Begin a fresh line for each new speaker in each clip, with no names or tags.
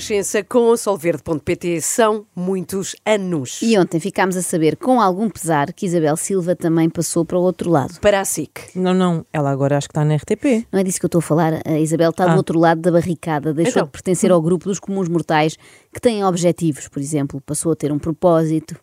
Renascença com o Solverde.pt são muitos anos.
E ontem ficámos a saber, com algum pesar, que Isabel Silva também passou para o outro lado.
Para a SIC.
Não, não, ela agora acho que está na RTP.
Não é disso que eu estou a falar. A Isabel está do
Ah.
outro lado da barricada, deixou
Então.
de pertencer ao grupo dos comuns mortais que têm objetivos, por exemplo, passou a ter um propósito,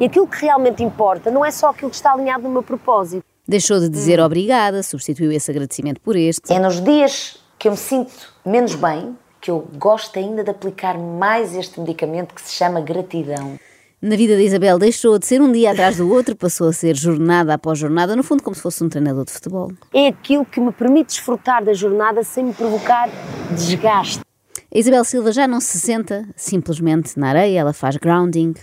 E aquilo que realmente importa não é só aquilo que está alinhado no meu propósito.
deixou de dizer obrigada, substituiu esse agradecimento por este.
É nos dias que eu me sinto menos bem que eu gosto ainda de aplicar mais este medicamento que se chama gratidão.
Na vida de Isabel deixou de ser um dia atrás do outro, passou a ser jornada após jornada, no fundo como se fosse um treinador de futebol.
É aquilo que me permite desfrutar da jornada sem me provocar desgaste.
A Isabel Silva já não se senta simplesmente na areia, ela faz grounding.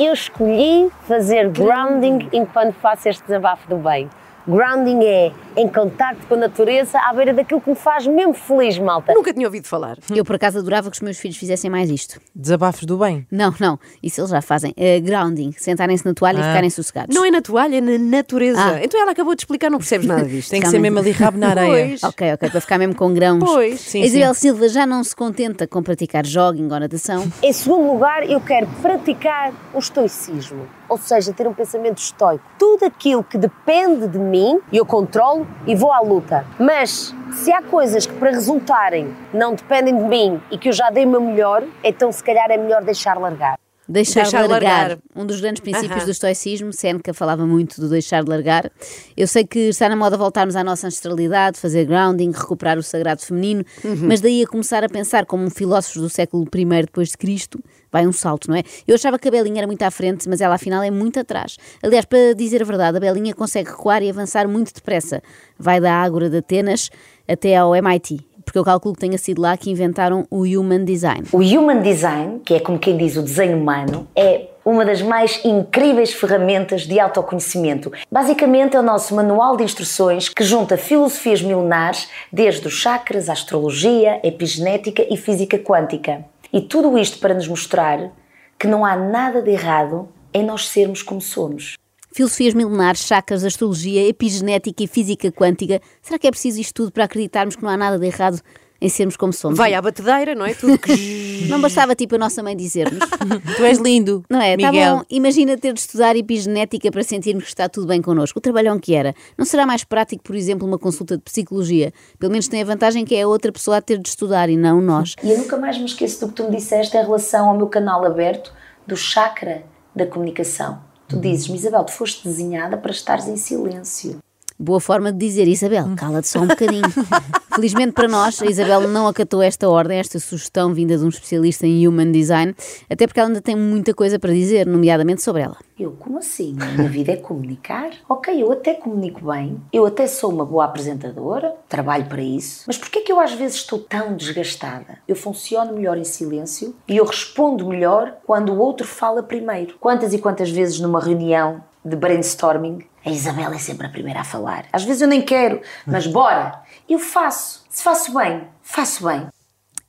Eu escolhi fazer grounding enquanto faço este desabafo do bem. Grounding é em contacto com a natureza à beira daquilo que me faz mesmo feliz, malta.
Nunca tinha ouvido falar.
Eu por acaso adorava que os meus filhos fizessem mais isto.
Desabafos do bem.
Não, não, isso eles já fazem. É grounding, sentarem-se na toalha e
Ah.
ficarem sossegados.
Não é na toalha, é na natureza.
Ah.
Então ela acabou de explicar, não percebes nada disto.
Tem que ser mesmo ali rabo na areia.
Pois.
Ok, ok, para ficar mesmo com grãos.
Pois,
sim,
a Isabel
sim.
Silva já não se contenta com praticar jogging ou natação.
Em segundo lugar, eu quero praticar o estoicismo, ou seja, ter um pensamento estoico. Tudo aquilo que depende de mim, eu controlo e vou à luta. Mas se há coisas que para resultarem não dependem de mim e que eu já dei meu melhor, então se calhar é melhor deixar largar.
Deixar,
Deixar
de largar.
largar.
Um dos grandes princípios do estoicismo, Seneca falava muito do deixar de largar. Eu sei que está na moda voltarmos à nossa ancestralidade, fazer grounding, recuperar o sagrado feminino,
Uhum.
mas daí a começar a pensar como um filósofo do século I depois de Cristo, vai um salto, não é? Eu achava que a Belinha era muito à frente, mas ela afinal é muito atrás. Aliás, para dizer a verdade, a Belinha consegue recuar e avançar muito depressa. Vai da Ágora de Atenas até ao MIT, porque eu calculo que tenha sido lá que inventaram o Human Design.
O Human Design, que é como quem diz o desenho humano, é uma das mais incríveis ferramentas de autoconhecimento. Basicamente é o nosso manual de instruções que junta filosofias milenares, desde os chakras, a astrologia, a epigenética e física quântica. E tudo isto para nos mostrar que não há nada de errado em nós sermos como somos.
Filosofias milenares, chakras, astrologia, epigenética e física quântica. Será que é preciso isto tudo para acreditarmos que não há nada de errado em sermos como somos?
Vai à batedeira, não é? Tudo que...
Não bastava tipo a nossa mãe dizer-nos.
Tu és lindo.
Não é? Tá
Miguel.
bom, imagina ter de estudar epigenética para sentirmos que está tudo bem connosco. O trabalhão que era. Não será mais prático, por exemplo, uma consulta de psicologia? Pelo menos tem a vantagem que é a outra pessoa a ter de estudar e não nós.
E eu nunca mais me esqueço do que tu me disseste em relação ao meu canal aberto do chakra da comunicação. Tu dizes, Isabel, tu foste desenhada para estares em silêncio.
Boa forma de dizer, Isabel, cala-te só um bocadinho. Felizmente para nós, a Isabel não acatou esta ordem, esta sugestão vinda de um especialista em Human Design, até porque ela ainda tem muita coisa para dizer, nomeadamente sobre ela.
Eu, como assim? A minha vida é comunicar? Ok, eu até comunico bem, eu até sou uma boa apresentadora, trabalho para isso, mas porquê é que eu às vezes estou tão desgastada? Eu funciono melhor em silêncio e eu respondo melhor quando o outro fala primeiro. Quantas e quantas vezes numa reunião de brainstorming a Isabela é sempre a primeira a falar. Às vezes eu nem quero, mas bora! Eu faço. Se faço bem, faço bem.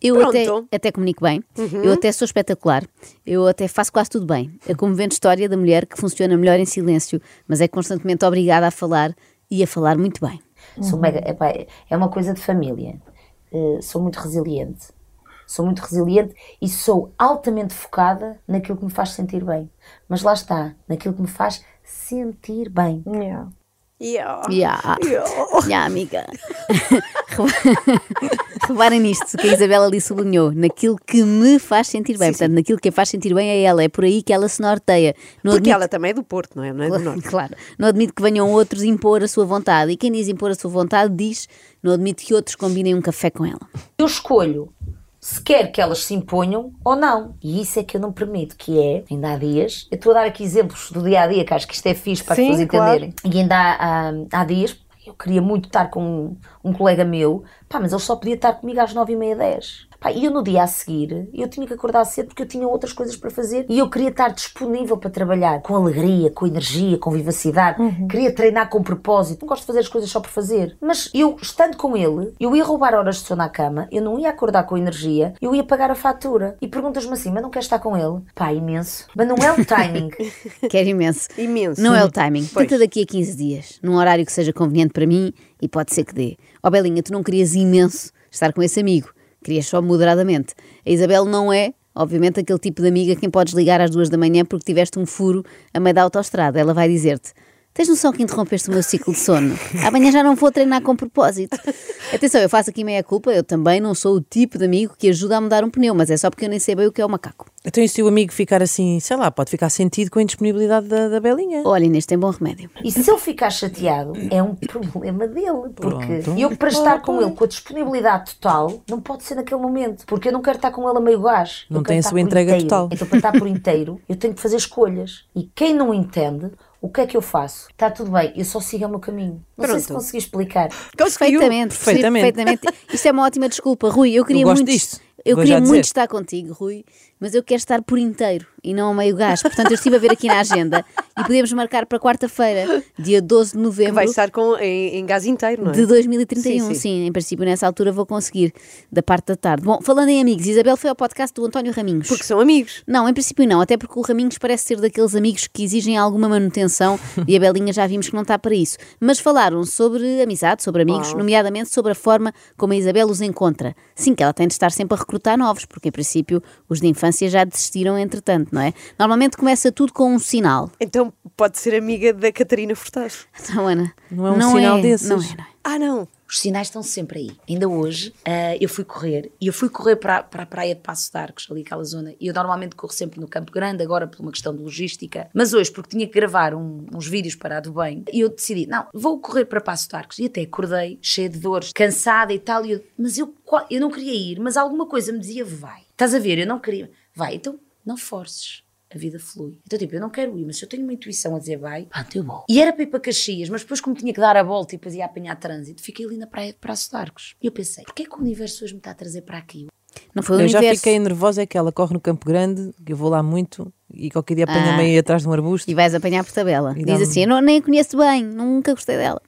Eu até, até comunico bem, eu até sou espetacular, eu até faço quase tudo bem. A comovente história da mulher que funciona melhor em silêncio, mas é constantemente obrigada a falar e a falar muito bem.
Sou mega, epá, é uma coisa de família. Eh, sou muito resiliente. Sou muito resiliente e sou altamente focada naquilo que me faz sentir bem. Mas lá está, naquilo que me faz sentir bem.
Yeah.
Ya, ya, amiga. Reparem nisto que a Isabela ali sublinhou, naquilo que me faz sentir bem. Portanto, naquilo que a faz sentir bem é ela, é por aí que ela se norteia. Não
Porque
admite-
ela também é do Porto, não é? Não é do Norte.
Claro, não admite que venham outros impor a sua vontade. E quem diz impor a sua vontade diz não admite que outros combinem um café com ela.
Eu escolho se quer que elas se imponham ou não. E isso é que eu não permito, que é, ainda há dias, eu estou a dar aqui exemplos do dia a dia, que acho que isto é fixe para
Sim,
as pessoas
claro.
entenderem. E ainda há, há, há dias, eu queria muito estar com um, um colega meu, pá, mas ele só podia estar comigo às nove e meia, dez. Pá, e eu no dia a seguir, eu tinha que acordar cedo porque eu tinha outras coisas para fazer e eu queria estar disponível para trabalhar com alegria, com energia, com vivacidade. Queria treinar com propósito. Não gosto de fazer as coisas só por fazer. Mas eu, estando com ele, eu ia roubar horas de sono à cama, eu não ia acordar com energia, eu ia pagar a fatura. E perguntas-me assim, mas não queres estar com ele? Pá, imenso. Mas não é o timing.
Quero imenso.
Imenso.
Não é o timing.
Pois.
Tenta daqui a 15 dias, num horário que seja conveniente para mim e pode ser que dê. Ó Belinha, tu não querias imenso estar com esse amigo, querias só moderadamente. A Isabel não é, obviamente, aquele tipo de amiga quem podes ligar às duas da manhã porque tiveste um furo a meio da autostrada. Ela vai dizer-te. Tens noção que interrompeste o meu ciclo de sono? Amanhã já não vou treinar com propósito. Atenção, eu faço aqui meia culpa, eu também não sou o tipo de amigo que ajuda a mudar um pneu, mas é só porque eu nem sei bem o que é o macaco.
Então, e se o amigo ficar assim, sei lá, pode ficar sentido com a indisponibilidade da, da Belinha?
Olha, Inês, tem bom remédio.
E se ele ficar chateado, é um problema dele. Porque
Pronto.
eu, para estar com ele com a disponibilidade total, não pode ser naquele momento. Porque eu não quero estar com ele a meio gás.
Não tem a sua entrega
inteiro.
total.
Então, para estar por inteiro, eu tenho que fazer escolhas. E quem não entende, o que é que eu faço? Está tudo bem, eu só sigo o meu caminho. Não sei se
Pronto.
consegui explicar.
Conseguiu.
Perfeitamente,
Perfeitamente.
perfeitamente. Isto é uma ótima desculpa, Rui. Eu queria
gosto
muito.
disto,
Eu
vou
queria muito
dizer.
estar contigo, Rui, mas eu quero estar por inteiro e não a meio gás. Portanto, eu estive a ver aqui na agenda e podemos marcar para quarta-feira, dia 12 de
Que
novembro.
vai estar com, em, em gás inteiro, não é?
De 2031, sim,
Sim, sim.
em princípio nessa altura vou conseguir, da parte da tarde. Bom, falando em amigos, Isabel foi ao podcast do António Raminhos.
Porque são amigos.
Não, em princípio não, até porque o Raminhos parece ser daqueles amigos que exigem alguma manutenção e a Belinha já vimos que não está para isso. Mas falaram sobre amizade, sobre amigos, nomeadamente sobre a forma como a Isabel os encontra. Sim, que ela tem de estar sempre a recrutar novos, porque em princípio os de infância já desistiram entretanto, não é? Normalmente começa tudo com um sinal.
Então pode ser amiga da Catarina Furtado.
Não, Ana.
Não é um sinal desses.
Não é, não é.
Ah, não.
Os sinais estão sempre aí. Ainda hoje ah, eu fui correr e eu fui correr para, para a praia de Passo de Arcos, ali aquela zona. E eu normalmente corro sempre no Campo Grande, agora por uma questão de logística. Mas hoje, porque tinha que gravar um- uns vídeos para a do bem, e eu decidi, não, vou correr para Passo de Arcos. E até acordei, cheia de dores, cansada e tal. E eu, mas eu, eu não queria ir, mas alguma coisa me dizia, vai. Estás a ver? Eu não queria. Vai, então não forces. A vida flui. Então, tipo, eu não quero ir, mas se eu tenho uma intuição a dizer vai, pronto, eu vou. E era para ir para Caxias, mas depois, como tinha que dar a volta e depois ia apanhar trânsito, fiquei ali na praia de Praça de Arcos. E eu pensei, porquê que o universo hoje me está a trazer para aqui?
Não foi o
Eu já
universo.
fiquei nervosa, é que ela corre no Campo Grande, que eu vou lá muito, e qualquer dia apanha
Ah.
meio atrás de um arbusto.
E vais apanhar por tabela.
E
Diz assim: eu não, nem a conheço bem, nunca gostei dela.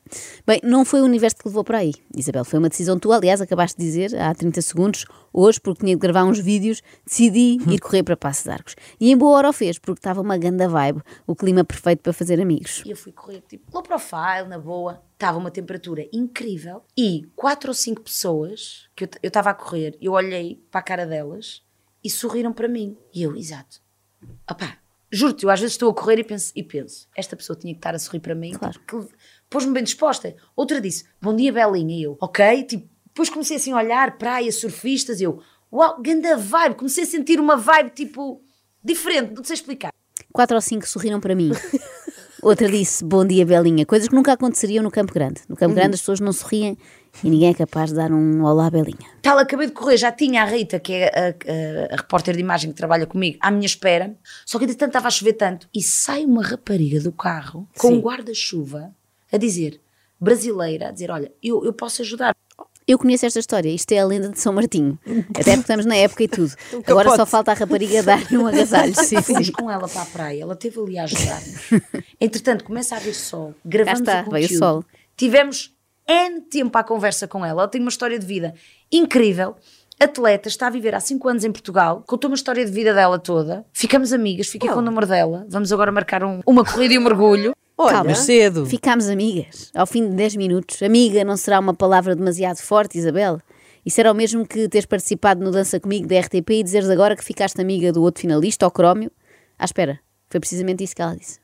Bem, não foi o universo que levou para aí, Isabel. Foi uma decisão tua, aliás, acabaste de dizer há 30 segundos. Hoje, porque tinha de gravar uns vídeos, decidi ir correr para Passo de Arcos. E em boa hora o fez, porque estava uma ganda vibe, o clima perfeito para fazer amigos.
E eu fui correr, tipo, low profile, na boa. Estava uma temperatura incrível. E quatro ou cinco pessoas que eu eu estava a correr, eu olhei para a cara delas e sorriram para mim. E eu, exato. Opá, juro-te, eu às vezes estou a correr e penso, e penso esta pessoa tinha que estar a sorrir para mim.
Claro.
Tipo, que pôs-me bem disposta. Outra disse, bom dia, Belinha. E eu, ok. Tipo, depois comecei assim a olhar, praia, surfistas. E eu, uau, ganda vibe. Comecei a sentir uma vibe, tipo, diferente. Não sei explicar.
Quatro ou cinco sorriram para mim. Outra disse bom dia, Belinha. Coisas que nunca aconteceriam no Campo Grande. No Campo Grande as pessoas não sorriem e ninguém é capaz de dar um olá, Belinha.
Tal, acabei de correr, já tinha a Rita, que é a, a- a repórter de imagem que trabalha comigo, à minha espera. Só que entretanto estava a chover tanto. E sai uma rapariga do carro com um guarda-chuva a dizer, brasileira, a dizer: Olha, eu, eu posso ajudar.
Eu conheço esta história, isto é a lenda de São Martinho. Até porque estamos na época e tudo. Agora só falta a rapariga dar-lhe um agasalho. Sim,
Fomos
sim.
com ela para a praia, ela esteve ali a ajudar-nos. Entretanto, começa a haver sol, gravamos
está,
o
veio o
conteúdo.
sol.
Tivemos N tempo à conversa com ela. Ela tem uma história de vida incrível. Atleta, está a viver há 5 anos em Portugal, contou uma história de vida dela toda. Ficamos amigas, fiquei com o número dela. Vamos agora marcar um- uma corrida e um mergulho.
Olha,
Calma.
Cedo.
Ficámos amigas. Ao fim de 10 minutos. Amiga não será uma palavra demasiado forte, Isabel? Isso era o mesmo que teres participado no Dança Comigo da RTP e dizeres agora que ficaste amiga do outro finalista, o Crómio. Ah, espera. Foi precisamente isso que ela disse.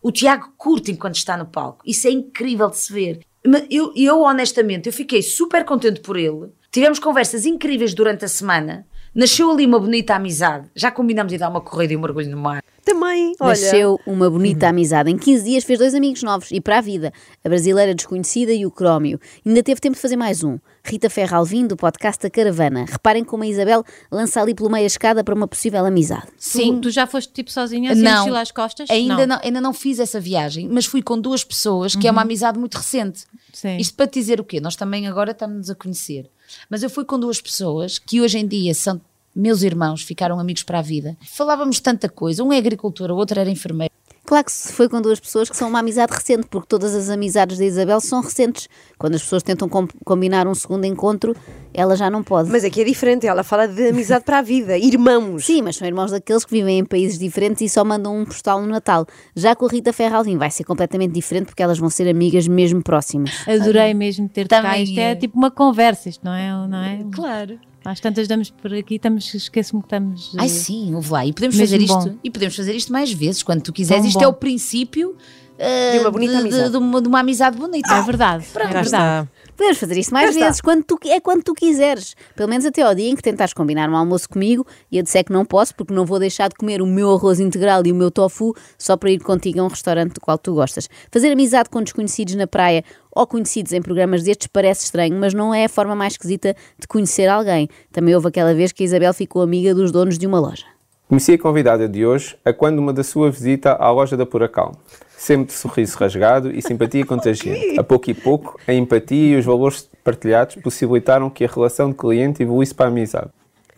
O Tiago curte enquanto está no palco. Isso é incrível de se ver. Eu, eu, honestamente, eu fiquei super contente por ele. Tivemos conversas incríveis durante a semana. Nasceu ali uma bonita amizade. Já combinamos de dar uma corrida e um mergulho no mar.
Também, olha.
Nasceu uma bonita amizade. Em 15 dias fez dois amigos novos e para a vida. A brasileira desconhecida e o Crómio. Ainda teve tempo de fazer mais um. Rita Ferra Alvim, do podcast A Caravana. Reparem como a Isabel lança ali pelo meio a escada para uma possível amizade.
Sim. Tu, tu já foste tipo sozinha, assim,
não,
mochila às costas?
Ainda não. ainda não fiz essa viagem, mas fui com duas pessoas, que é uma amizade muito recente.
Sim.
Isto para te dizer o quê? Nós também agora estamos a conhecer. Mas eu fui com duas pessoas que hoje em dia são meus irmãos, ficaram amigos para a vida. Falávamos tanta coisa. Um é agricultor, o outro era enfermeiro.
Claro que se foi com duas pessoas que são uma amizade recente, porque todas as amizades da Isabel são recentes. Quando as pessoas tentam com- combinar um segundo encontro, ela já não pode.
Mas aqui é diferente, ela fala de amizade para a vida, irmãos.
Sim, mas são irmãos daqueles que vivem em países diferentes e só mandam um postal no Natal. Já com a Rita Ferralvim vai ser completamente diferente porque elas vão ser amigas mesmo próximas.
Adorei mesmo ter-te cá.
Também
Isto é
é.
tipo uma conversa, isto não é? Não é?
Claro.
Às tantas damos por aqui, estamos, esqueço-me que estamos.
Ai
eh,
sim, ouve lá. E podemos fazer isto.
bom.
E podemos fazer isto mais vezes, quando tu quiseres.
Tão
Isto
bom.
é o princípio uh,
De uma bonita amizade.
de, uma, de uma amizade bonita.
É verdade. É
Já
verdade.
Podemos fazer isto mais vezes, quando tu, é quando tu quiseres. Pelo menos até ao dia em que tentares combinar um almoço comigo e eu disser que não posso porque não vou deixar de comer o meu arroz integral e o meu tofu só para ir contigo a um restaurante do qual tu gostas. Fazer amizade com desconhecidos na praia ou conhecidos em programas destes parece estranho, mas não é a forma mais esquisita de conhecer alguém. Também houve aquela vez que a Isabel ficou amiga dos donos de uma loja.
Conheci a convidada de hoje a quando uma da sua visita à loja da Pura Calma. Sempre de sorriso rasgado e simpatia contagiante. A pouco e pouco, a empatia e os valores partilhados possibilitaram que a relação de cliente evoluísse para a amizade.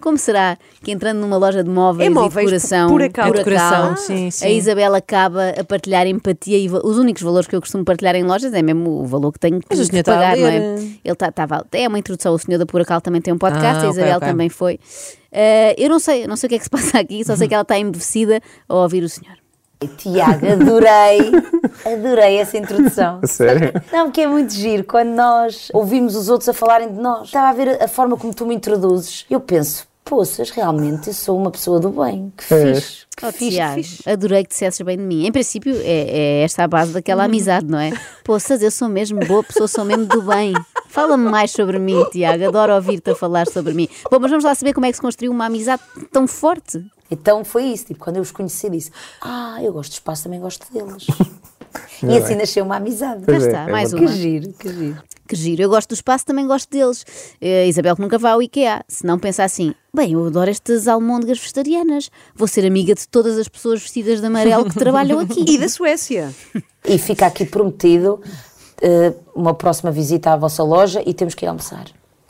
Como será que entrando numa loja de móveis,
É
e
móveis,
decoração,
pura cal.
pura
Decoração,
cal,
sim, sim.
a Isabel acaba a partilhar empatia e os únicos valores que eu costumo partilhar em lojas é mesmo o valor que tenho que, que
a
pagar, não é? Ele está tá, é uma introdução, o senhor da Pura Cal também tem um podcast,
Ah,
a Isabel
ok.
também foi. Eh, eu não sei, não sei o que é que se passa aqui, só sei que ela está embevecida a ouvir o senhor.
Tiago, adorei, adorei essa introdução.
Sério?
Não, porque é muito giro quando nós ouvimos os outros a falarem de nós. Estava a ver a forma como tu me introduzes. Eu penso, poças, realmente eu sou uma pessoa do bem. Que
És.
fixe.
Que
Oh,
fixe, que
Tiago,
fixe.
adorei que dissesses bem de mim. Em princípio, é, é esta a base daquela amizade, não é? Poças, eu sou mesmo boa pessoa, sou mesmo do bem. Fala-me mais sobre mim, Tiago. Adoro ouvir-te a falar sobre mim. Bom, mas vamos lá saber como é que se construiu uma amizade tão forte.
Então foi isso, tipo, quando eu os conheci, disse: Ah, eu gosto do espaço, também gosto deles. e assim nasceu uma amizade.
Já
Pois é,
está,
é
mais uma.
Que giro, que giro.
Que giro. Eu gosto do espaço, também gosto deles. Eh, Isabel que nunca vai ao IKEA. Se não pensa assim, bem, eu adoro estas almôndegas vegetarianas. Vou ser amiga de todas as pessoas vestidas de amarelo que trabalham aqui.
E da Suécia.
E fica aqui prometido eh, uma próxima visita à vossa loja e temos que ir almoçar.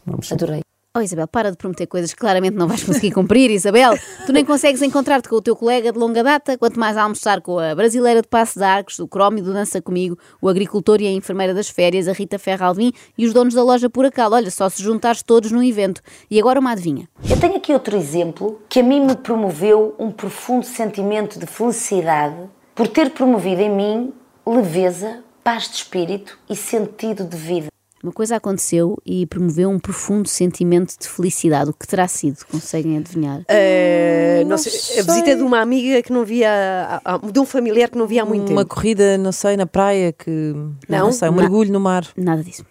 Vamos.
Adorei.
Oh Isabel, para de prometer coisas que claramente não vais conseguir cumprir, Isabel. Tu nem consegues encontrar-te com o teu colega de longa data, quanto mais almoçar com a brasileira de Passo de Arcos, o Crómio do Dança Comigo, o agricultor e a enfermeira das férias, a Rita Ferra Alvim e os donos da loja Pura Cal. Olha, só se juntares todos num evento. E agora uma adivinha.
Eu tenho aqui outro exemplo que a mim me promoveu um profundo sentimento de felicidade por ter promovido em mim leveza, paz de espírito e sentido de vida.
Uma coisa aconteceu e promoveu um profundo sentimento de felicidade. O que terá sido? Conseguem adivinhar?
Eh, não sei, a visita de uma amiga que não via, de um familiar que não via há muito
Uma
tempo.
corrida, não sei, na praia, que. Não,
Não?
sei, um
Não.
mergulho no mar.
Nada disso.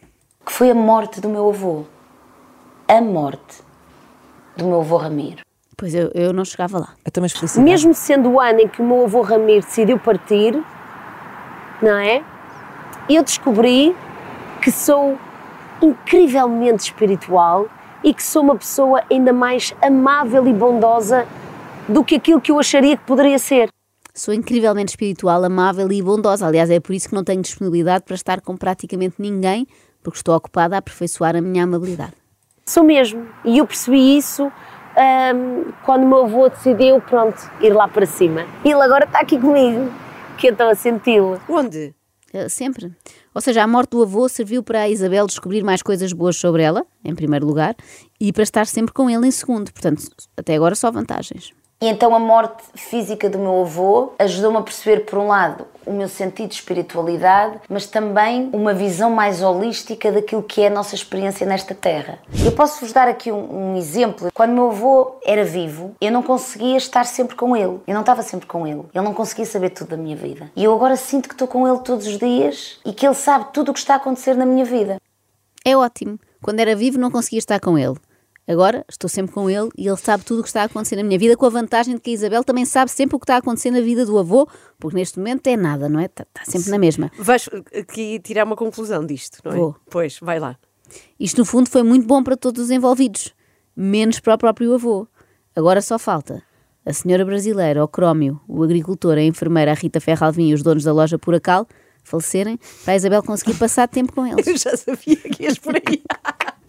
Que foi a morte do meu avô. A morte do meu avô Ramiro.
Pois eu, eu não chegava lá.
Até mais felicidade.
Mesmo sendo o ano em que o meu avô Ramiro decidiu partir, não é? Eu descobri que sou incrivelmente espiritual e que sou uma pessoa ainda mais amável e bondosa do que aquilo que eu acharia que poderia ser.
Sou incrivelmente espiritual, amável e bondosa. Aliás, é por isso que não tenho disponibilidade para estar com praticamente ninguém, porque estou ocupada a aperfeiçoar a minha amabilidade.
Sou mesmo. E eu percebi isso hum, quando o meu avô decidiu, pronto, ir lá para cima. E ele agora está aqui comigo, que eu estou a senti-lo.
Onde?
Eh, Sempre. Ou seja, a morte do avô serviu para a Isabel descobrir mais coisas boas sobre ela, em primeiro lugar, e para estar sempre com ele em segundo. Portanto, até agora só vantagens.
E então a morte física do meu avô ajudou-me a perceber, por um lado, o meu sentido de espiritualidade, mas também uma visão mais holística daquilo que é a nossa experiência nesta terra. Eu posso-vos dar aqui um, um exemplo. Quando meu avô era vivo, eu não conseguia estar sempre com ele. Eu não estava sempre com ele. Ele não conseguia saber tudo da minha vida. E eu agora sinto que estou com ele todos os dias e que ele sabe tudo o que está a acontecer na minha vida.
É ótimo. Quando era vivo não conseguia estar com ele. Agora estou sempre com ele e ele sabe tudo o que está a acontecer na minha vida, com a vantagem de que a Isabel também sabe sempre o que está a acontecer na vida do avô, porque neste momento é nada, não é? Está, está sempre na mesma.
Vais aqui tirar uma conclusão disto, não é?
Vou.
Pois, vai lá.
Isto, no fundo, foi muito bom para todos os envolvidos, menos para o próprio avô. Agora só falta a senhora brasileira, o Crómio, o agricultor, a enfermeira, a Rita Ferralvim e os donos da loja Puracal falecerem para a Isabel conseguir passar tempo com eles.
Eu já sabia que ias por aí.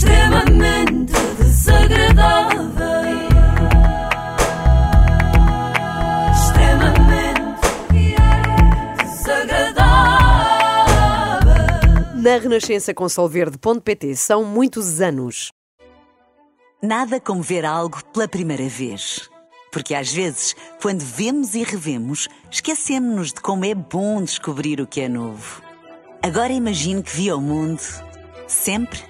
extremamente desagradável. Extremamente desagradável.
Na Renascença com Solverde.pt são muitos anos.
Nada como ver algo pela primeira vez. Porque às vezes, quando vemos e revemos, esquecemos-nos de como é bom descobrir o que é novo. Agora imagine que viu o mundo sempre